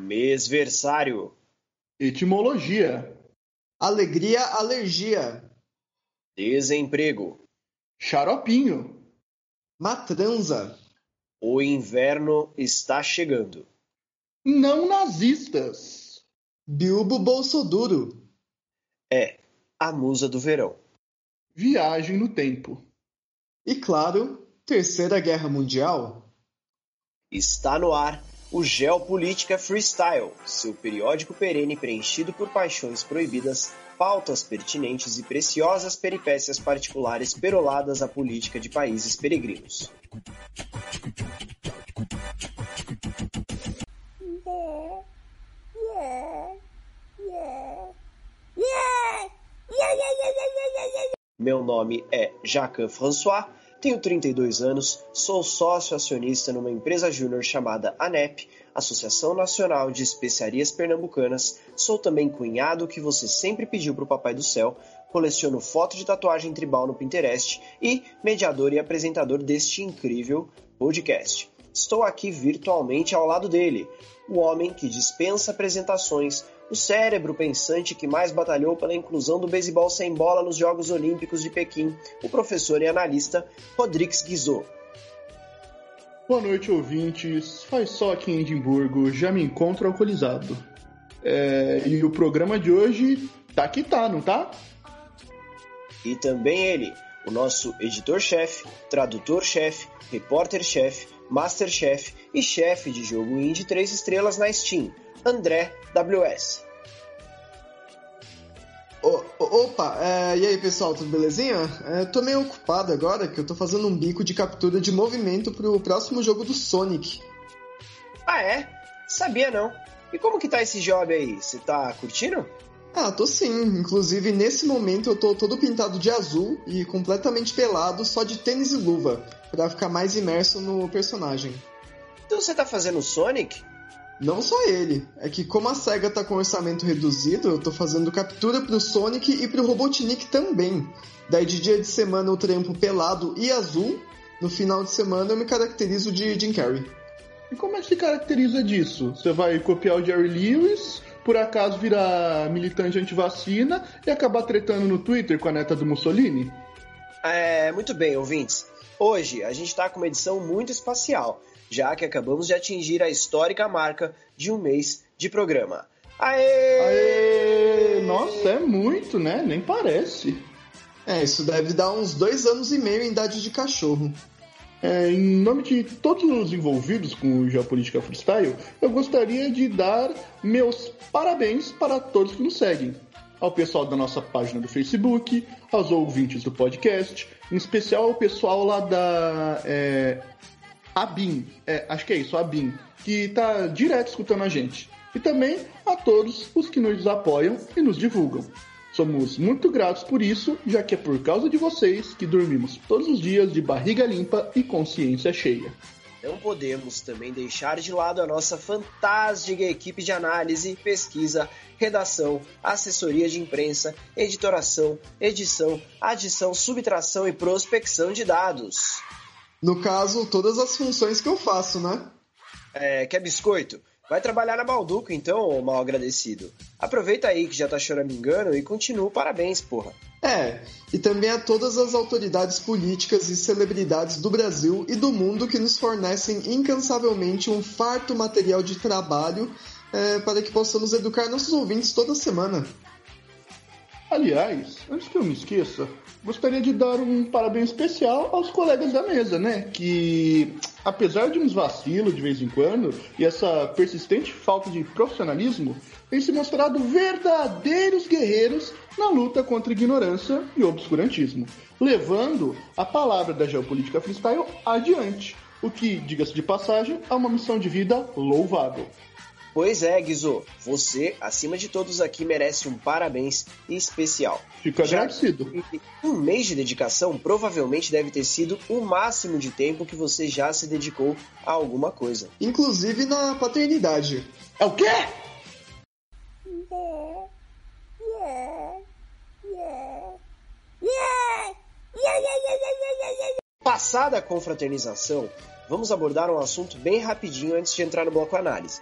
Mesversário. Etimologia. Alegria, alergia. Desemprego. Xaropinho. Matranza. O inverno está chegando. Não nazistas. Bilbo Bolsoduro. É a musa do verão. Viagem no tempo. E claro, Terceira Guerra Mundial. Está no ar o Geopolítica Freestyle, seu periódico perene preenchido por paixões proibidas, pautas pertinentes e preciosas peripécias particulares peroladas à política de países peregrinos. Meu nome é Jacques François, tenho 32 anos, sou sócio acionista numa empresa júnior chamada ANEP, Associação Nacional de Especiarias Pernambucanas. Sou também cunhado que você sempre pediu para o Papai do Céu, coleciono foto de tatuagem tribal no Pinterest e mediador e apresentador deste incrível podcast. Estou aqui virtualmente ao lado dele, o homem que dispensa apresentações, o cérebro pensante que mais batalhou pela inclusão do beisebol sem bola nos Jogos Olímpicos de Pequim, o professor e analista Rodrigues Guizot. Boa noite, ouvintes. Faz só aqui em Edimburgo, já me encontro alcoolizado. É, e o programa de hoje tá que tá, não tá? E também ele, o nosso editor-chefe, tradutor-chefe, repórter-chefe, master-chefe e chefe de jogo indie 3 estrelas na Steam, André WS. O, opa, é, e aí pessoal, tudo belezinha? É, tô meio ocupado agora que eu tô fazendo um bico de captura de movimento pro próximo jogo do Sonic. Ah é? Sabia não. E como que tá esse job aí? Você tá curtindo? Ah, tô sim. Inclusive, nesse momento eu tô todo pintado de azul e completamente pelado, só de tênis e luva, para ficar mais imerso no personagem. Então você tá fazendo Sonic? Não só ele, é que como a SEGA tá com orçamento reduzido, eu tô fazendo captura pro Sonic e pro Robotnik também. Daí de dia de semana eu trampo pelado e azul, no final de semana eu me caracterizo de Jim Carrey. E como é que se caracteriza disso? Você vai copiar o Jerry Lewis, por acaso virar militante anti-vacina e acabar tretando no Twitter com a neta do Mussolini? É, muito bem, ouvintes. Hoje a gente tá com uma edição muito espacial já que acabamos de atingir a histórica marca de um mês de programa. Aê! Aê! Nossa, é muito, né? Nem parece. É, isso deve dar uns dois anos e meio em idade de cachorro. É, em nome de todos os envolvidos com o Geopolítica Freestyle, eu gostaria de dar meus parabéns para todos que nos seguem. Ao pessoal da nossa página do Facebook, aos ouvintes do podcast, em especial ao pessoal lá da é, a BIM, é, acho que é isso, a BIM, que está direto escutando a gente. E também a todos os que nos apoiam e nos divulgam. Somos muito gratos por isso, já que é por causa de vocês que dormimos todos os dias de barriga limpa e consciência cheia. Não podemos também deixar de lado a nossa fantástica equipe de análise, pesquisa, redação, assessoria de imprensa, editoração, edição, adição, subtração e prospecção de dados. No caso, todas as funções que eu faço, né? É, quer biscoito? Vai trabalhar na Balduco então, ô mal agradecido. Aproveita aí que já tá choramingando e continua parabéns, porra. É, e também a todas as autoridades políticas e celebridades do Brasil e do mundo que nos fornecem incansavelmente um farto material de trabalho é, para que possamos educar nossos ouvintes toda semana. Aliás, antes que eu me esqueça, gostaria de dar um parabéns especial aos colegas da mesa, né? Que, apesar de uns vacilos de vez em quando e essa persistente falta de profissionalismo, têm se mostrado verdadeiros guerreiros na luta contra ignorância e obscurantismo, levando a palavra da geopolítica freestyle adiante, o que, diga-se de passagem, é uma missão de vida louvável. Pois é, Guizô, você, acima de todos aqui, merece um parabéns especial. Fico agradecido. Um mês de dedicação provavelmente deve ter sido o máximo de tempo que você já se dedicou a alguma coisa. Inclusive na paternidade. É o quê? Passada a confraternização, vamos abordar um assunto bem rapidinho antes de entrar no bloco análise.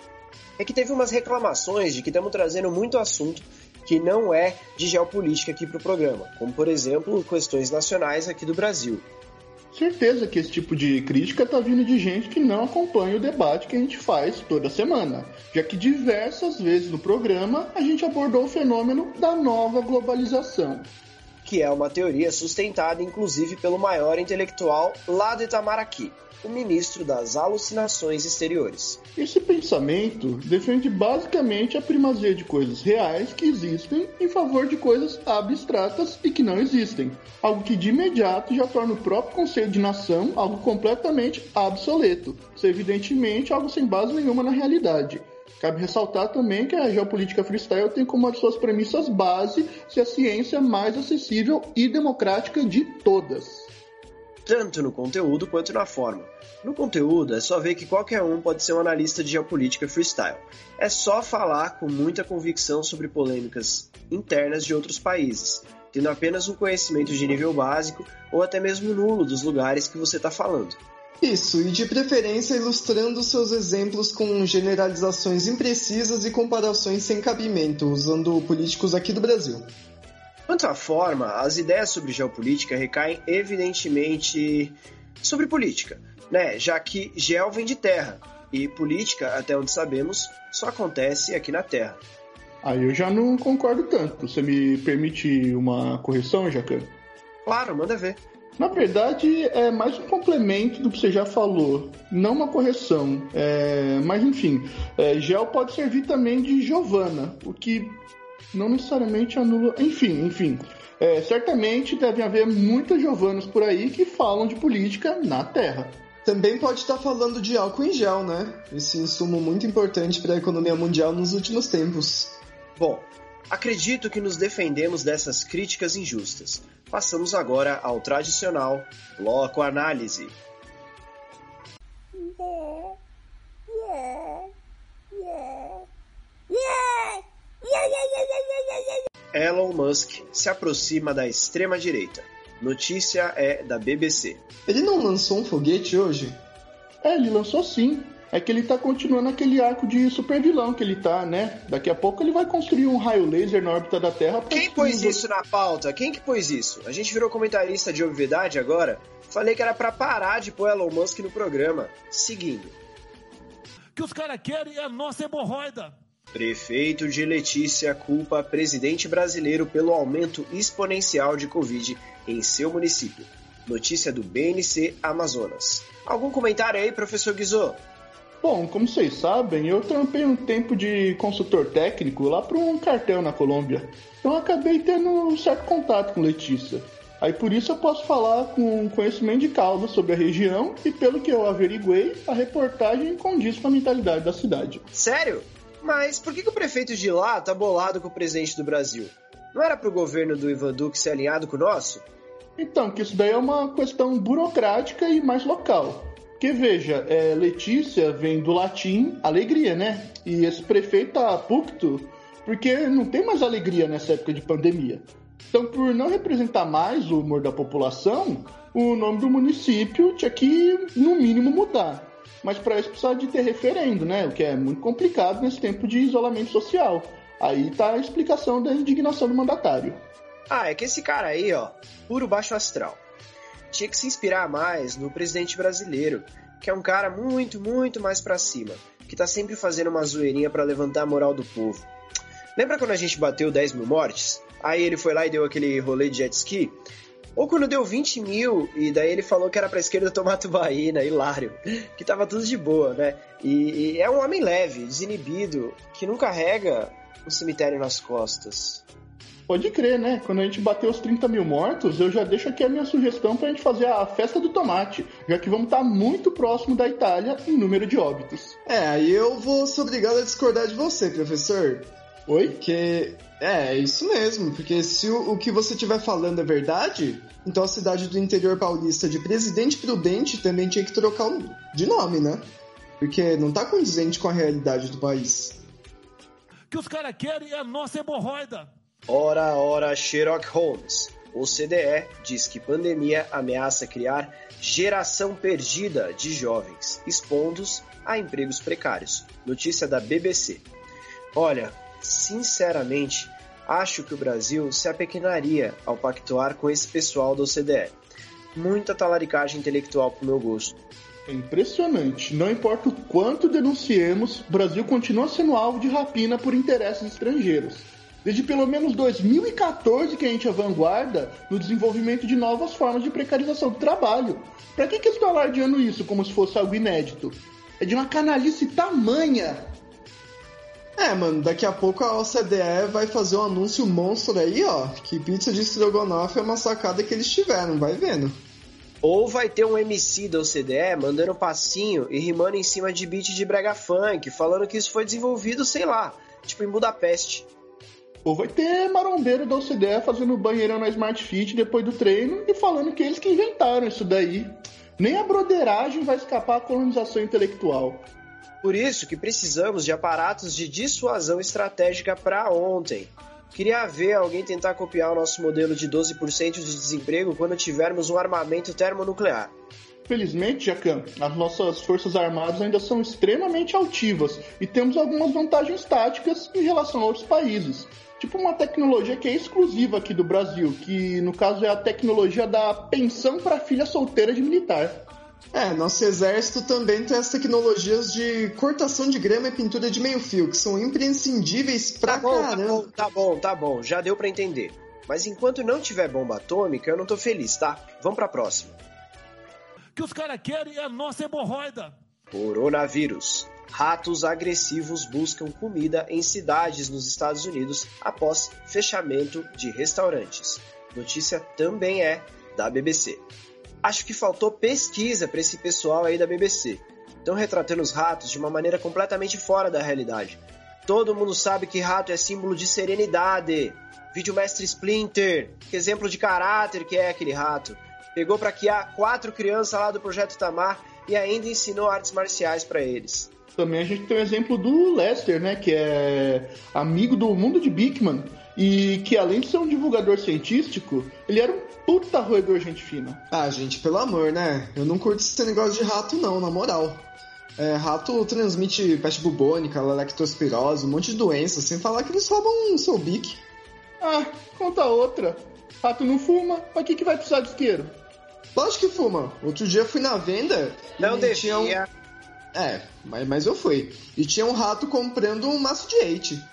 É que teve umas reclamações de que estamos trazendo muito assunto que não é de geopolítica aqui para o programa, como por exemplo questões nacionais aqui do Brasil. Certeza que esse tipo de crítica está vindo de gente que não acompanha o debate que a gente faz toda semana, já que diversas vezes no programa a gente abordou o fenômeno da nova globalização. Que é uma teoria sustentada inclusive pelo maior intelectual lá de Itamaraty, o ministro das Alucinações Exteriores. Esse pensamento defende basicamente a primazia de coisas reais que existem em favor de coisas abstratas e que não existem, algo que de imediato já torna o próprio conceito de nação algo completamente obsoleto, isso é evidentemente algo sem base nenhuma na realidade. Cabe ressaltar também que a geopolítica freestyle tem como uma de suas premissas base ser a ciência mais acessível e democrática de todas tanto no conteúdo quanto na forma. No conteúdo, é só ver que qualquer um pode ser um analista de geopolítica freestyle. É só falar com muita convicção sobre polêmicas internas de outros países, tendo apenas um conhecimento de nível básico ou até mesmo nulo dos lugares que você está falando. Isso, e de preferência ilustrando seus exemplos com generalizações imprecisas e comparações sem cabimento, usando políticos aqui do Brasil. Quanto à forma, as ideias sobre geopolítica recaem evidentemente sobre política, né? já que geo vem de terra e política, até onde sabemos, só acontece aqui na Terra. Aí eu já não concordo tanto. Você me permite uma correção, Jacan? Claro, manda ver. Na verdade, é mais um complemento do que você já falou, não uma correção. É... Mas enfim, é, gel pode servir também de Giovana, o que não necessariamente anula. Enfim, enfim. É, certamente devem haver muitos Giovannos por aí que falam de política na Terra. Também pode estar falando de álcool em gel, né? Esse insumo muito importante para a economia mundial nos últimos tempos. Bom, acredito que nos defendemos dessas críticas injustas. Passamos agora ao tradicional bloco análise. Yeah, yeah, yeah, yeah. Elon Musk se aproxima da extrema-direita. Notícia é da BBC. Ele não lançou um foguete hoje? É, ele lançou sim. É que ele tá continuando aquele arco de super vilão que ele tá, né? Daqui a pouco ele vai construir um raio laser na órbita da Terra. Quem pôs isso na pauta? Quem que pôs isso? A gente virou comentarista de obviedade agora? Falei que era para parar de pôr Elon Musk no programa. Seguindo. O que os caras querem é a nossa hemorroida. Prefeito de Letícia culpa presidente brasileiro pelo aumento exponencial de Covid em seu município. Notícia do BNC Amazonas. Algum comentário aí, professor Guizot? Bom, como vocês sabem, eu trampei um tempo de consultor técnico lá para um cartel na Colômbia. Então acabei tendo um certo contato com Letícia. Aí por isso eu posso falar com conhecimento de causa sobre a região e pelo que eu averiguei, a reportagem condiz com a mentalidade da cidade. Sério? Mas por que, que o prefeito de lá tá bolado com o presidente do Brasil? Não era pro governo do Ivan Duque ser alinhado com o nosso? Então, que isso daí é uma questão burocrática e mais local. Porque veja, é, Letícia vem do latim alegria, né? E esse prefeito tá pucto porque não tem mais alegria nessa época de pandemia. Então, por não representar mais o humor da população, o nome do município tinha que, no mínimo, mudar mas para isso precisa de ter referendo, né? O que é muito complicado nesse tempo de isolamento social. Aí tá a explicação da indignação do mandatário. Ah, é que esse cara aí, ó, puro baixo astral. Tinha que se inspirar mais no presidente brasileiro, que é um cara muito, muito mais para cima, que tá sempre fazendo uma zoeirinha para levantar a moral do povo. Lembra quando a gente bateu 10 mil mortes? Aí ele foi lá e deu aquele rolê de jet ski? Ou quando deu 20 mil, e daí ele falou que era pra esquerda tomar tubaína, hilário. Que tava tudo de boa, né? E, e é um homem leve, desinibido, que não carrega o cemitério nas costas. Pode crer, né? Quando a gente bater os 30 mil mortos, eu já deixo aqui a minha sugestão pra gente fazer a festa do tomate, já que vamos estar tá muito próximo da Itália em número de óbitos. É, aí eu vou ser obrigado a discordar de você, professor. Oi? Porque é, é isso mesmo, porque se o, o que você estiver falando é verdade, então a cidade do interior paulista de Presidente Prudente também tinha que trocar de nome, né? Porque não tá condizente com a realidade do país. O que os caras querem é a nossa hemorroida. Ora, ora, Sherlock Holmes. OCDE diz que pandemia ameaça criar geração perdida de jovens, expondo-os a empregos precários. Notícia da BBC. Olha, sinceramente, acho que o Brasil se apequenaria ao pactuar com esse pessoal da OCDE. Muita talaricagem intelectual pro meu gosto. É impressionante. Não importa o quanto denunciemos, o Brasil continua sendo alvo de rapina por interesses estrangeiros. Desde pelo menos 2014 que a gente é vanguarda no desenvolvimento de novas formas de precarização do trabalho. Para que, que estão alardeando isso como se fosse algo inédito? É de uma canalice tamanha. É, mano, daqui a pouco a OCDE vai fazer um anúncio monstro aí, ó, que pizza de estrogonofe é uma sacada que eles tiveram, vai vendo. Ou vai ter um MC da OCDE mandando passinho e rimando em cima de beat de brega funk, falando que isso foi desenvolvido, sei lá, tipo em Budapeste. Ou vai ter marombeiro da OCDE fazendo banheirão na Smart Fit depois do treino e falando que eles que inventaram isso daí. Nem a broderagem vai escapar à colonização intelectual. Por isso que precisamos de aparatos de dissuasão estratégica para ontem. Queria ver alguém tentar copiar o nosso modelo de 12% de desemprego quando tivermos um armamento termonuclear. Felizmente, Jacan, as nossas forças armadas ainda são extremamente altivas e temos algumas vantagens táticas em relação a outros países. Tipo uma tecnologia que é exclusiva aqui do Brasil, que no caso é a tecnologia da pensão para filha solteira de militar. É, nosso exército também tem as tecnologias de cortação de grama e pintura de meio fio, que são imprescindíveis pra tá bom, caramba. Tá bom, tá bom, tá bom, já deu para entender. Mas enquanto não tiver bomba atômica, eu não tô feliz, tá? Vamos pra próxima. Que os caras querem é a nossa hemorroida. Coronavírus. Ratos agressivos buscam comida em cidades nos Estados Unidos após fechamento de restaurantes. Notícia também é da BBC. Acho que faltou pesquisa para esse pessoal aí da BBC. Estão retratando os ratos de uma maneira completamente fora da realidade. Todo mundo sabe que rato é símbolo de serenidade. Vídeo mestre Splinter, que exemplo de caráter que é aquele rato. Pegou para criar quatro crianças lá do Projeto Tamar e ainda ensinou artes marciais para eles. Também a gente tem o exemplo do Lester, né, que é amigo do mundo de Bickman e que além de ser um divulgador científico, ele era um puta roedor gente fina. Ah, gente, pelo amor, né? Eu não curto esse negócio de rato não, na moral. É, rato transmite peste bubônica, lectospirose, um monte de doenças, sem falar que eles roubam o seu bique. Ah, conta outra. Rato não fuma, pra que, que vai precisar de isqueiro? Lógico que fuma. Outro dia eu fui na venda e Não devia. tinha um... É, mas, mas eu fui. E tinha um rato comprando um maço de leite.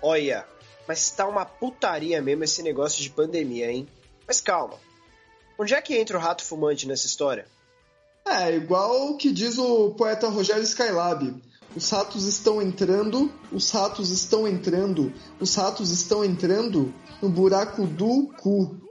Olha, mas tá uma putaria mesmo esse negócio de pandemia, hein? Mas calma. Onde é que entra o rato fumante nessa história? É, igual o que diz o poeta Rogério Skylab. Os ratos estão entrando, os ratos estão entrando, os ratos estão entrando no buraco do cu.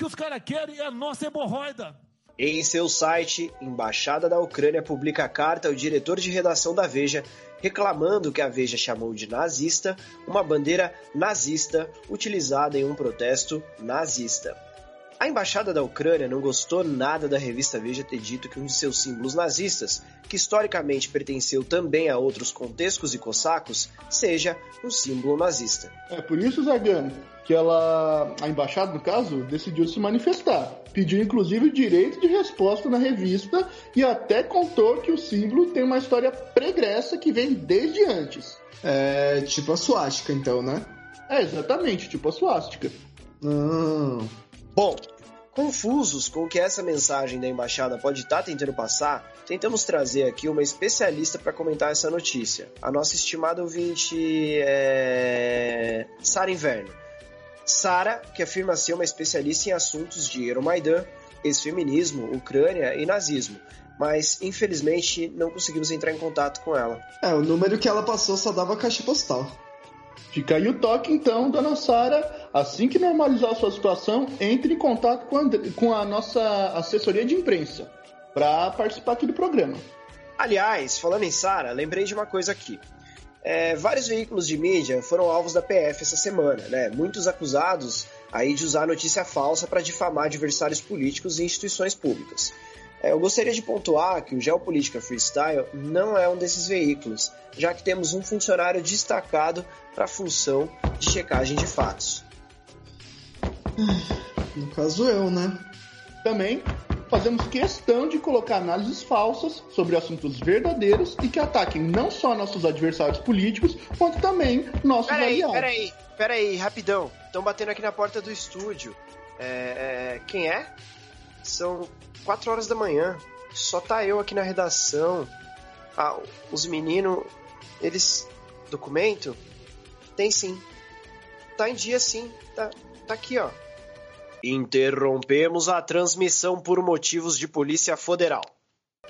Que os caras querem é a nossa hemorroida. Em seu site, Embaixada da Ucrânia publica carta ao diretor de redação da Veja reclamando que a Veja chamou de nazista uma bandeira nazista utilizada em um protesto nazista. A embaixada da Ucrânia não gostou nada da revista Veja ter dito que um de seus símbolos nazistas, que historicamente pertenceu também a outros contescos e cossacos, seja um símbolo nazista. É por isso, Zagano, que ela, a embaixada, no caso, decidiu se manifestar. Pediu inclusive o direito de resposta na revista e até contou que o símbolo tem uma história pregressa que vem desde antes. É tipo a suástica, então, né? É, exatamente, tipo a suástica. Não. Bom, confusos com o que essa mensagem da embaixada pode estar tentando passar, tentamos trazer aqui uma especialista para comentar essa notícia. A nossa estimada ouvinte é. Sara Inverno. Sara, que afirma ser uma especialista em assuntos de Euromaidan, ex-feminismo, Ucrânia e nazismo, mas infelizmente não conseguimos entrar em contato com ela. É, o número que ela passou só dava caixa postal. Fica aí o toque, então, dona Sara. Assim que normalizar a sua situação, entre em contato com a, com a nossa assessoria de imprensa para participar aqui do programa. Aliás, falando em Sara, lembrei de uma coisa aqui. É, vários veículos de mídia foram alvos da PF essa semana, né? Muitos acusados aí de usar notícia falsa para difamar adversários políticos e instituições públicas. É, eu gostaria de pontuar que o Geopolítica Freestyle não é um desses veículos, já que temos um funcionário destacado para a função de checagem de fatos. No caso eu, né? Também fazemos questão de colocar análises falsas sobre assuntos verdadeiros e que ataquem não só nossos adversários políticos, quanto também nossos peraí, aliados. Peraí, peraí, rapidão. Estão batendo aqui na porta do estúdio. É, é, quem é? São quatro horas da manhã. Só tá eu aqui na redação. Ah, os meninos, eles. Documento? Tem sim. Tá em dia sim. Tá, tá aqui, ó. Interrompemos a transmissão por motivos de Polícia Federal.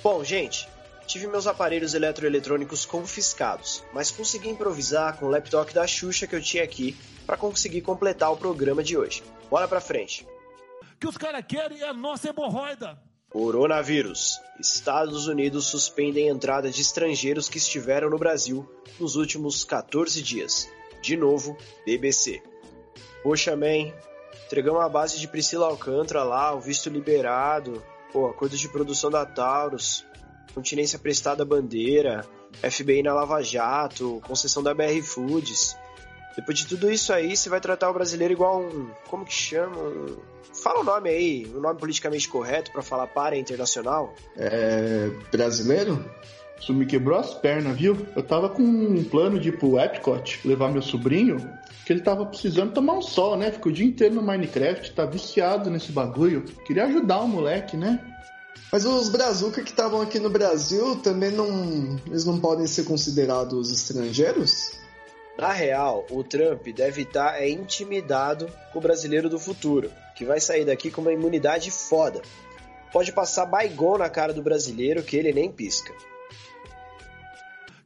Bom, gente, tive meus aparelhos eletroeletrônicos confiscados, mas consegui improvisar com o laptop da Xuxa que eu tinha aqui para conseguir completar o programa de hoje. Bora pra frente. Que os caras querem é a nossa hemorroida. Coronavírus. Estados Unidos suspendem a entrada de estrangeiros que estiveram no Brasil nos últimos 14 dias. De novo, BBC. Poxa, man, entregamos a base de Priscila Alcântara lá, o visto liberado, pô, acordo de produção da Taurus, continência prestada à bandeira, FBI na Lava Jato, concessão da BR Foods. Depois de tudo isso aí, você vai tratar o brasileiro igual um. Como que chama? Um, fala o nome aí, um nome politicamente correto para falar para internacional. É. brasileiro? Isso me quebrou as pernas, viu? Eu tava com um plano de ir pro Epcot, levar meu sobrinho, que ele tava precisando tomar um sol, né? Ficou o dia inteiro no Minecraft, tá viciado nesse bagulho. Queria ajudar o moleque, né? Mas os brazuca que estavam aqui no Brasil também não. Eles não podem ser considerados estrangeiros? Na real, o Trump deve estar é, intimidado com o brasileiro do futuro, que vai sair daqui com uma imunidade foda. Pode passar baigon na cara do brasileiro que ele nem pisca.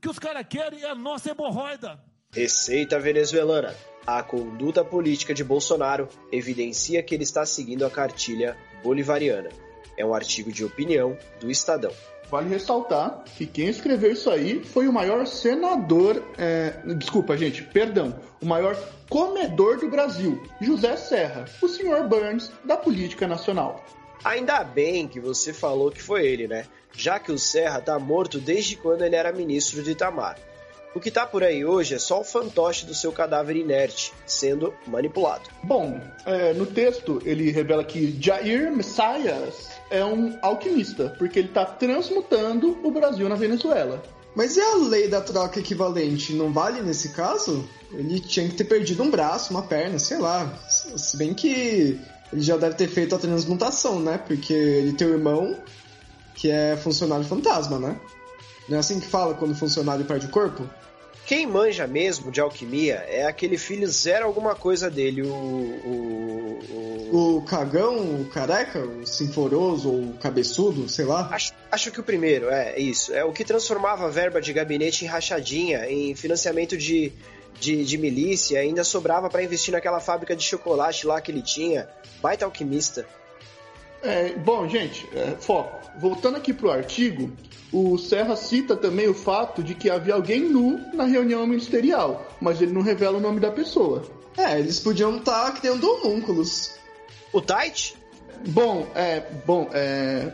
que os caras querem é a nossa hemorroida. Receita venezuelana. A conduta política de Bolsonaro evidencia que ele está seguindo a cartilha bolivariana. É um artigo de opinião do Estadão. Vale ressaltar que quem escreveu isso aí foi o maior senador. é, desculpa, gente, perdão. O maior comedor do Brasil, José Serra, o senhor Burns da política nacional. Ainda bem que você falou que foi ele, né? Já que o Serra tá morto desde quando ele era ministro de Itamar. O que tá por aí hoje é só o fantoche do seu cadáver inerte sendo manipulado. Bom, é, no texto ele revela que Jair Messias é um alquimista, porque ele está transmutando o Brasil na Venezuela. Mas e a lei da troca equivalente? Não vale nesse caso? Ele tinha que ter perdido um braço, uma perna, sei lá. Se bem que ele já deve ter feito a transmutação, né? Porque ele tem um irmão que é funcionário fantasma, né? Não é assim que fala quando o funcionário perde o corpo? Quem manja mesmo de alquimia é aquele filho zero alguma coisa dele, o. o, o... o cagão, o careca, o sinforoso ou o cabeçudo, sei lá. Acho, acho que o primeiro, é isso. É o que transformava a verba de gabinete em rachadinha, em financiamento de, de, de milícia, ainda sobrava para investir naquela fábrica de chocolate lá que ele tinha. Baita alquimista. É, bom, gente, é, foco. Voltando aqui pro artigo, o Serra cita também o fato de que havia alguém nu na reunião ministerial, mas ele não revela o nome da pessoa. É, eles podiam estar tá criando homúnculos. O Tait? Bom, é. Bom, é.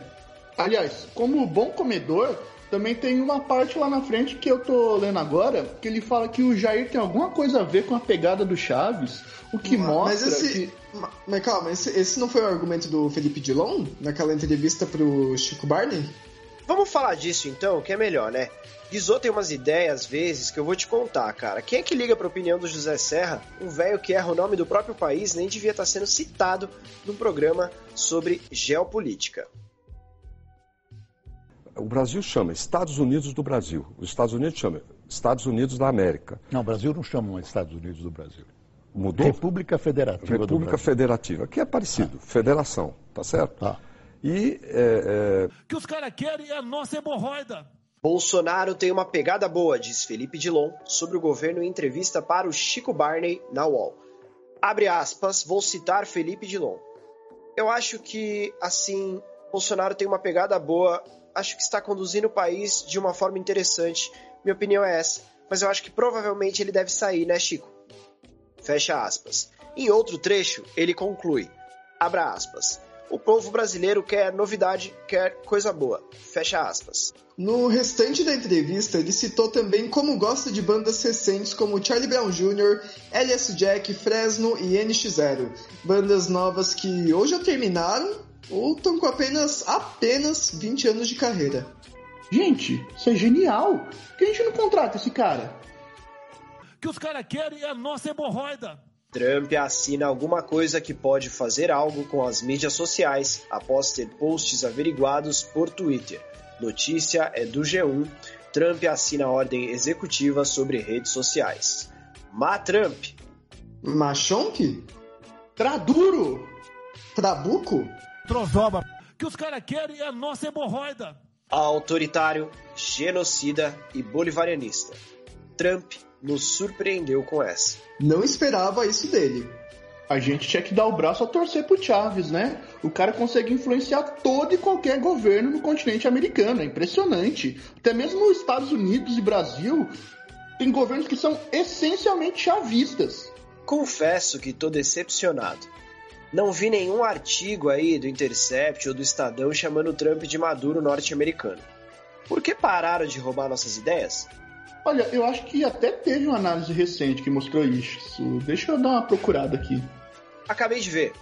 Aliás, como bom comedor, também tem uma parte lá na frente que eu tô lendo agora, que ele fala que o Jair tem alguma coisa a ver com a pegada do Chaves, o que mas, mostra mas esse, que... Mas calma, esse, esse não foi o argumento do Felipe Dilon naquela entrevista pro Chico Barney? Vamos falar disso então, que é melhor, né? Guizot tem umas ideias, às vezes, que eu vou te contar, cara. Quem é que liga pra opinião do José Serra? Um velho que erra o nome do próprio país nem devia estar sendo citado num programa sobre geopolítica. O Brasil chama Estados Unidos do Brasil. Os Estados Unidos chama Estados Unidos da América. Não, o Brasil não chama Estados Unidos do Brasil. Mudou? República Federativa República. Federativa, que é parecido, federação, tá certo? Tá. E é, que os caras querem é a nossa hemorroida. Bolsonaro tem uma pegada boa, diz Felipe Dilon, sobre o governo em entrevista para o Chico Barney na UOL. Abre aspas, vou citar Felipe Dilon. Eu acho que, assim, Bolsonaro tem uma pegada boa, acho que está conduzindo o país de uma forma interessante. Minha opinião é essa, mas eu acho que provavelmente ele deve sair, né, Chico? Fecha aspas. Em outro trecho, ele conclui, abra aspas, O povo brasileiro quer novidade, quer coisa boa. Fecha aspas. No restante da entrevista, ele citou também como gosta de bandas recentes como Charlie Brown Jr., LS Jack, Fresno e NX0. Bandas novas que ou já terminaram ou estão com apenas, apenas 20 anos de carreira. Gente, isso é genial! Por que a gente não contrata esse cara? que os caras querem é a nossa hemorroida. Trump assina alguma coisa que pode fazer algo com as mídias sociais após ter posts averiguados por Twitter. Notícia é do G1. Trump assina ordem executiva sobre redes sociais. Ma Trump. Machonk? Traduro! Trabuco? Trozoba. que os caras querem é a nossa hemorroida. Autoritário, genocida e bolivarianista. Trump nos surpreendeu com essa. Não esperava isso dele. A gente tinha que dar o braço a torcer pro Chaves, né? O cara consegue influenciar todo e qualquer governo no continente americano. É impressionante. Até mesmo nos Estados Unidos e Brasil tem governos que são essencialmente chavistas. Confesso que tô decepcionado. Não vi nenhum artigo aí do Intercept ou do Estadão chamando o Trump de Maduro norte-americano. Por que pararam de roubar nossas ideias? Olha, eu acho que até teve uma análise recente que mostrou isso. Deixa eu dar uma procurada aqui. Acabei de ver.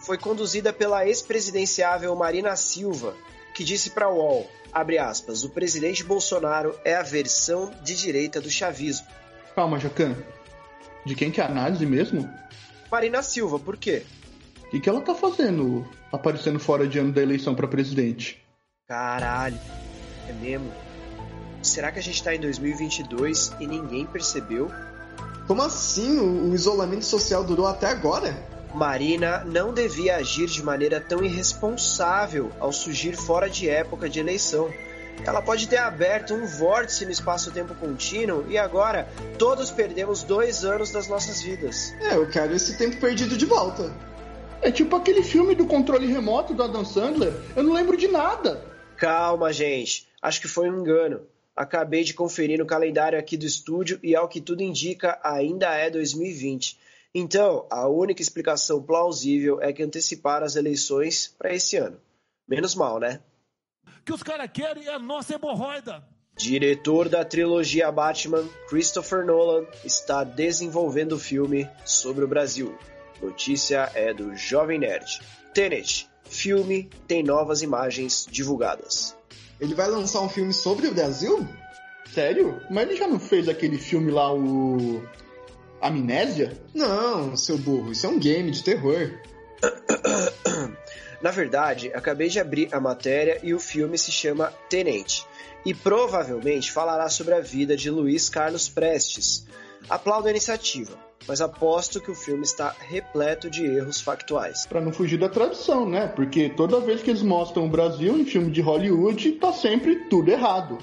Foi conduzida pela ex-presidenciável Marina Silva, que disse para a UOL, abre aspas, o presidente Bolsonaro é a versão de direita do chavismo. Calma, Jacan. De quem que é a análise mesmo? Marina Silva, por quê? O que, que ela tá fazendo aparecendo fora de ano da eleição para presidente? Caralho, é mesmo? Será que a gente tá em 2022 e ninguém percebeu? Como assim? O isolamento social durou até agora? Marina não devia agir de maneira tão irresponsável ao surgir fora de época de eleição. Ela pode ter aberto um vórtice no espaço-tempo contínuo e agora todos perdemos dois anos das nossas vidas. É, eu quero esse tempo perdido de volta. É tipo aquele filme do controle remoto do Adam Sandler. Eu não lembro de nada. Calma, gente. Acho que foi um engano. Acabei de conferir no calendário aqui do estúdio e, ao que tudo indica, ainda é 2020. Então, a única explicação plausível é que anteciparam as eleições para esse ano. Menos mal, né? que os caras querem é a nossa hemorroida. Diretor da trilogia Batman, Christopher Nolan, está desenvolvendo o filme sobre o Brasil. Notícia é do Jovem Nerd. Tenet, filme tem novas imagens divulgadas. Ele vai lançar um filme sobre o Brasil? Sério? Mas ele já não fez aquele filme lá, o. Amnésia? Não, seu burro, isso é um game de terror. Na verdade, acabei de abrir a matéria e o filme se chama Tenente e provavelmente falará sobre a vida de Luiz Carlos Prestes. Aplaudo a iniciativa, mas aposto que o filme está repleto de erros factuais. Para não fugir da tradição, né? Porque toda vez que eles mostram o Brasil em filme de Hollywood, tá sempre tudo errado.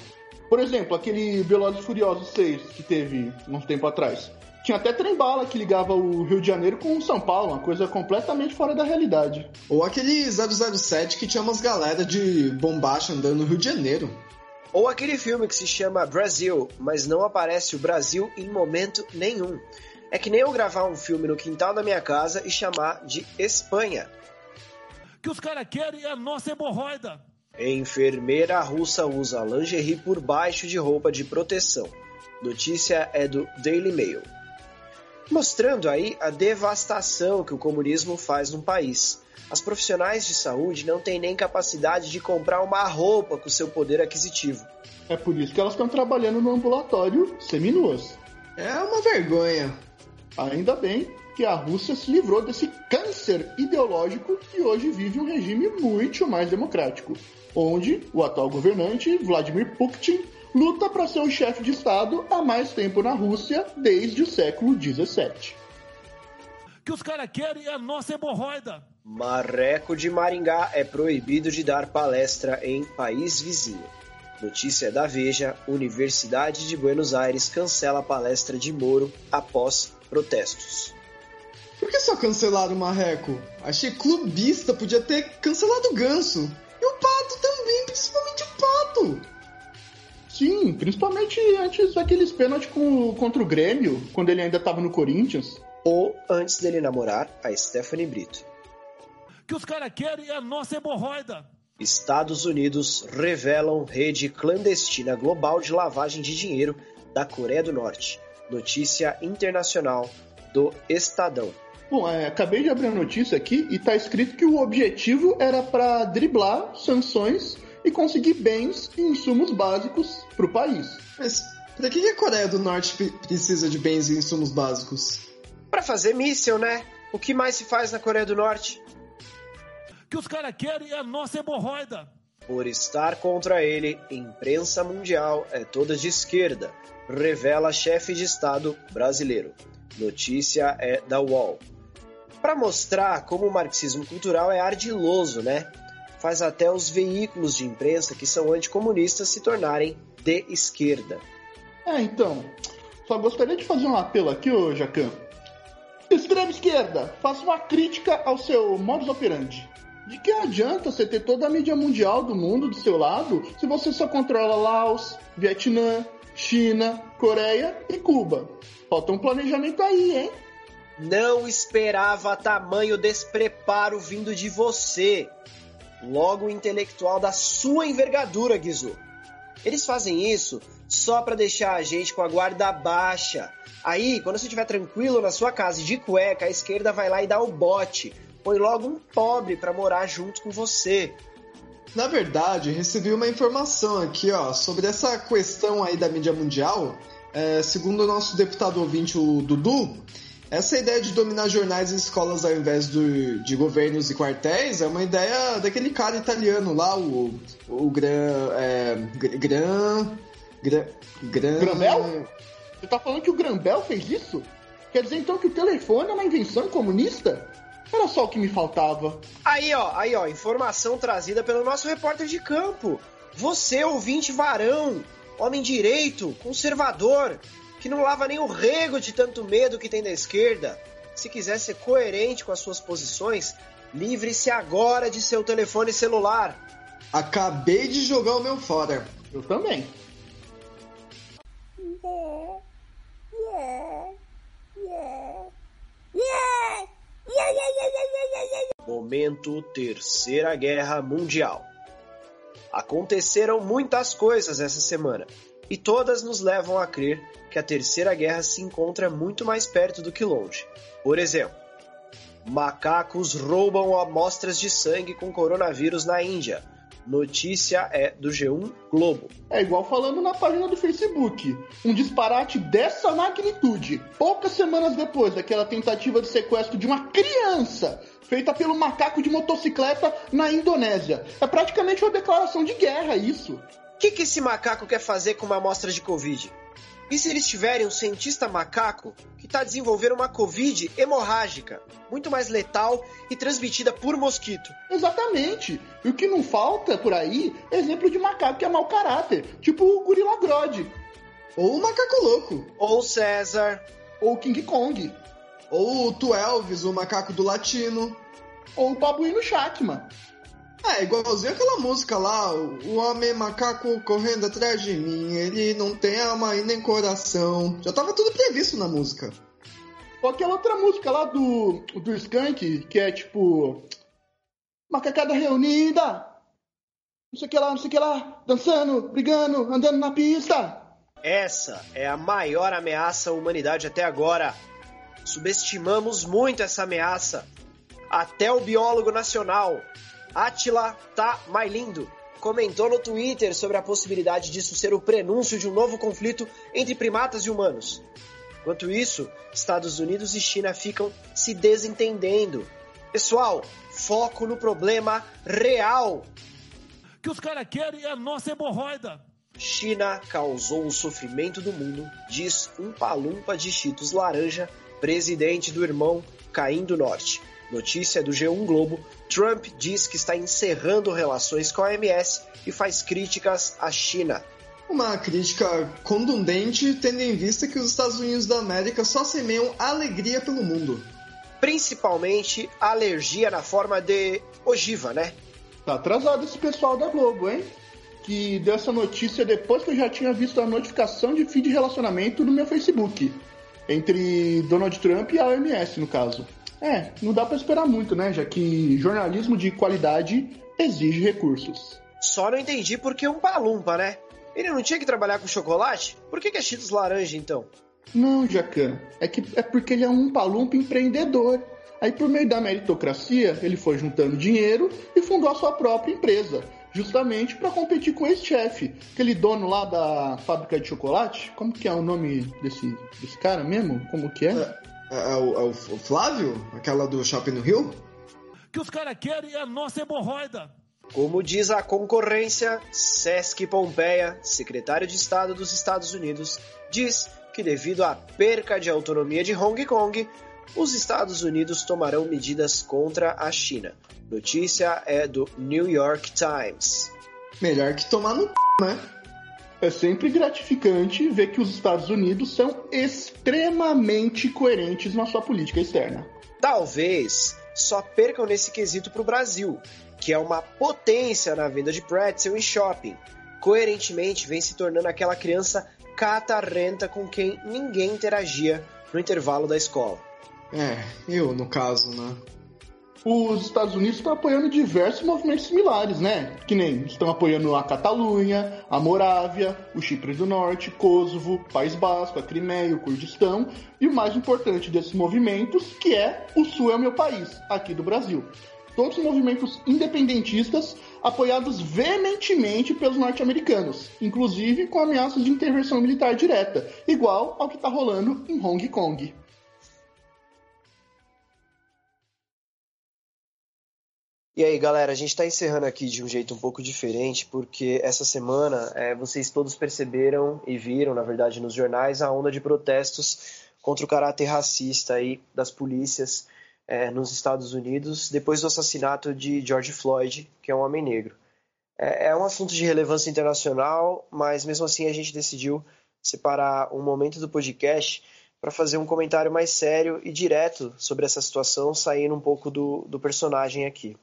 Por exemplo, aquele Velozes Furiosos 6 que teve uns tempo atrás. Tinha até trem-bala que ligava o Rio de Janeiro com São Paulo, uma coisa completamente fora da realidade. Ou aquele 007 que tinha umas galera de bombacha andando no Rio de Janeiro. Ou aquele filme que se chama Brasil, mas não aparece o Brasil em momento nenhum. É que nem eu gravar um filme no quintal da minha casa e chamar de Espanha. que os caras querem é a nossa hemorroida. Enfermeira russa usa lingerie por baixo de roupa de proteção. Notícia é do Daily Mail. Mostrando aí a devastação que o comunismo faz num país. As profissionais de saúde não têm nem capacidade de comprar uma roupa com seu poder aquisitivo. É por isso que elas estão trabalhando no ambulatório seminuas. É uma vergonha. Ainda bem que a Rússia se livrou desse câncer ideológico e hoje vive um regime muito mais democrático, onde o atual governante, Vladimir Putin, luta para ser o chefe de Estado há mais tempo na Rússia, desde o século XVII. que os caras querem é a nossa hemorroida. Marreco de Maringá é proibido de dar palestra em país vizinho. Notícia da Veja: Universidade de Buenos Aires cancela a palestra de Moro após protestos. Por que só cancelaram o Marreco? Achei clubista, podia ter cancelado o Ganso. E o Pato também, principalmente o Pato. Sim, principalmente antes daqueles pênaltis com- contra o Grêmio, quando ele ainda estava no Corinthians. Ou antes dele namorar a Stephanie Brito. que os caras querem é a nossa hemorroida. Estados Unidos revelam rede clandestina global de lavagem de dinheiro da Coreia do Norte. Notícia internacional do Estadão. Bom, é, acabei de abrir a notícia aqui e tá escrito que o objetivo era para driblar sanções e conseguir bens e insumos básicos para o país. Mas para que a Coreia do Norte precisa de bens e insumos básicos? Para fazer míssil, né? O que mais se faz na Coreia do Norte? que os caras querem é a nossa hemorroida. Por estar contra ele, imprensa mundial é toda de esquerda, revela chefe de Estado brasileiro. Notícia é da UOL. Para mostrar como o marxismo cultural é ardiloso, né? Faz até os veículos de imprensa que são anticomunistas se tornarem de esquerda. É, então. Só gostaria de fazer um apelo aqui, ô Jacan. Extrema esquerda, faça uma crítica ao seu modus operandi. De que adianta você ter toda a mídia mundial do mundo do seu lado se você só controla Laos, Vietnã, China, Coreia e Cuba? Falta um planejamento aí, hein? Não esperava tamanho despreparo vindo de você. Logo intelectual da sua envergadura, Guizu. Eles fazem isso só para deixar a gente com a guarda baixa. Aí, quando você estiver tranquilo na sua casa de cueca, a esquerda vai lá e dá o bote põe logo um pobre para morar junto com você. Na verdade, recebi uma informação aqui, ó, sobre essa questão aí da mídia mundial. É, segundo o nosso deputado ouvinte, o Dudu, essa ideia de dominar jornais e escolas ao invés do, de governos e quartéis é uma ideia daquele cara italiano lá, o, o Gran. É, Gran. Gran. Gran... Grambel? Você tá falando que o Grambel fez isso? Quer dizer então que o telefone é uma invenção comunista? Era só o que me faltava. Aí, ó, aí, ó, informação trazida pelo nosso repórter de campo. Você, ouvinte varão, homem direito, conservador, que não lava nem o rego de tanto medo que tem da esquerda. Se quiser ser coerente com as suas posições, livre-se agora de seu telefone celular. Acabei de jogar o meu fora. Eu também. Yeah. Yeah. Yeah. Momento Terceira Guerra Mundial. Aconteceram muitas coisas essa semana e todas nos levam a crer que a Terceira Guerra se encontra muito mais perto do que longe. Por exemplo, macacos roubam amostras de sangue com coronavírus na Índia Notícia é do G1 Globo. É igual falando na página do Facebook. Um disparate dessa magnitude, poucas semanas depois daquela tentativa de sequestro de uma criança feita pelo macaco de motocicleta na Indonésia. É praticamente uma declaração de guerra isso. O que, que esse macaco quer fazer com uma amostra de Covid? E se eles tiverem um cientista macaco que está desenvolvendo uma Covid hemorrágica, muito mais letal e transmitida por mosquito? Exatamente. E o que não falta por aí é exemplo de macaco que é mau caráter, tipo o Gorila Grodd. Ou o Macaco Louco. Ou César. Ou o King Kong. Ou o Tuelvis, o macaco do latino. Ou o Babuíno Shackman. É, igualzinho aquela música lá, o homem macaco correndo atrás de mim, ele não tem alma e nem coração. Já tava tudo previsto na música. Ou aquela outra música lá do, do Skank, que é tipo. Macacada reunida! Não sei o que lá, não sei o que lá, dançando, brigando, andando na pista. Essa é a maior ameaça à humanidade até agora. Subestimamos muito essa ameaça. Até o biólogo nacional, Atila tá mais lindo comentou no Twitter sobre a possibilidade disso ser o prenúncio de um novo conflito entre primatas e humanos. Enquanto isso, Estados Unidos e China ficam se desentendendo. Pessoal, foco no problema real. Que os caras querem é a nossa hemorroida. China causou o sofrimento do mundo, diz um palumpa de Cheetos laranja, presidente do irmão Caim do Norte. Notícia do G1 Globo: Trump diz que está encerrando relações com a OMS e faz críticas à China. Uma crítica contundente, tendo em vista que os Estados Unidos da América só semeiam alegria pelo mundo. Principalmente alergia na forma de ogiva, né? Tá atrasado esse pessoal da Globo, hein? Que deu essa notícia depois que eu já tinha visto a notificação de fim de relacionamento no meu Facebook. Entre Donald Trump e a OMS, no caso. É, não dá para esperar muito, né? Já que jornalismo de qualidade exige recursos. Só não entendi por que um palumpa, né? Ele não tinha que trabalhar com chocolate? Por que, que é Cheetos laranja, então? Não, Jacan. É, que, é porque ele é um palumpa empreendedor. Aí, por meio da meritocracia, ele foi juntando dinheiro e fundou a sua própria empresa, justamente para competir com esse chefe, aquele dono lá da fábrica de chocolate. Como que é o nome desse, desse cara mesmo? Como que é? É, é, é, o, é o Flávio? Aquela do Shopping no Rio? O que os caras querem é a nossa hemorroida. Como diz a concorrência, Sesc Pompeia, secretário de Estado dos Estados Unidos, diz que devido à perca de autonomia de Hong Kong, os Estados Unidos tomarão medidas contra a China. Notícia é do New York Times. Melhor que tomar no c, né? É sempre gratificante ver que os Estados Unidos são extremamente coerentes na sua política externa. Talvez só percam nesse quesito para o Brasil, que é uma potência na venda de pretzel em shopping. Coerentemente vem se tornando aquela criança catarrenta com quem ninguém interagia no intervalo da escola. É, eu no caso, né? Os Estados Unidos estão apoiando diversos movimentos similares, né? Que nem estão apoiando a Catalunha, a Morávia, o Chipre do Norte, Kosovo, País Basco, a Crimeia, o Kurdistão e o mais importante desses movimentos, que é o Sul é o meu país, aqui do Brasil. Todos movimentos independentistas apoiados veementemente pelos norte-americanos, inclusive com ameaças de intervenção militar direta, igual ao que está rolando em Hong Kong. E aí, galera, a gente está encerrando aqui de um jeito um pouco diferente, porque essa semana é, vocês todos perceberam e viram, na verdade, nos jornais, a onda de protestos contra o caráter racista aí das polícias é, nos Estados Unidos depois do assassinato de George Floyd, que é um homem negro. É, é um assunto de relevância internacional, mas mesmo assim a gente decidiu separar um momento do podcast para fazer um comentário mais sério e direto sobre essa situação, saindo um pouco do, do personagem aqui.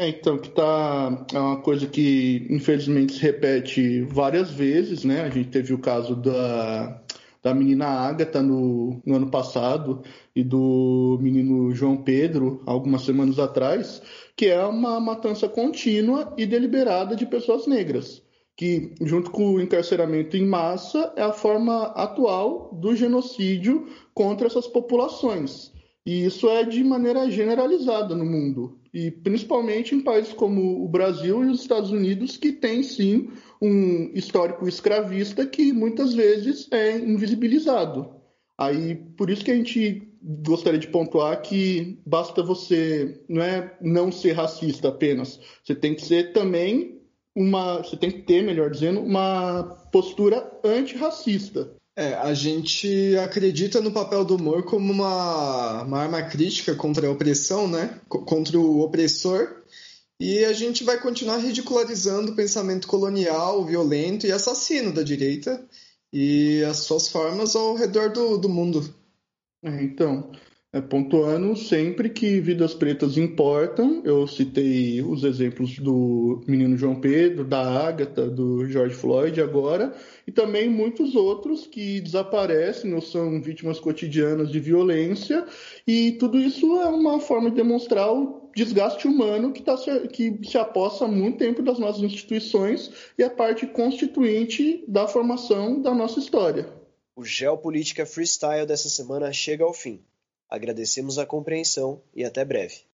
É, então, que tá é uma coisa que infelizmente se repete várias vezes, né? A gente teve o caso da, da menina Agatha no, no ano passado e do menino João Pedro, algumas semanas atrás, que é uma matança contínua e deliberada de pessoas negras, que, junto com o encarceramento em massa, é a forma atual do genocídio contra essas populações. E isso é de maneira generalizada no mundo, e principalmente em países como o Brasil e os Estados Unidos, que tem sim um histórico escravista que muitas vezes é invisibilizado. Aí, por isso que a gente gostaria de pontuar que basta você não é não ser racista apenas, você tem que ser também uma, você tem que ter, melhor dizendo, uma postura antirracista. É, a gente acredita no papel do humor como uma, uma arma crítica contra a opressão, né? Contra o opressor. E a gente vai continuar ridicularizando o pensamento colonial, violento e assassino da direita e as suas formas ao redor do, do mundo. É, então, pontuando sempre que vidas pretas importam. Eu citei os exemplos do menino João Pedro, da Ágata, do George Floyd agora, e também muitos outros que desaparecem ou são vítimas cotidianas de violência, e tudo isso é uma forma de demonstrar o desgaste humano que, tá, que se aposta há muito tempo das nossas instituições e é parte constituinte da formação da nossa história. O Geopolítica Freestyle dessa semana chega ao fim. Agradecemos a compreensão e até breve.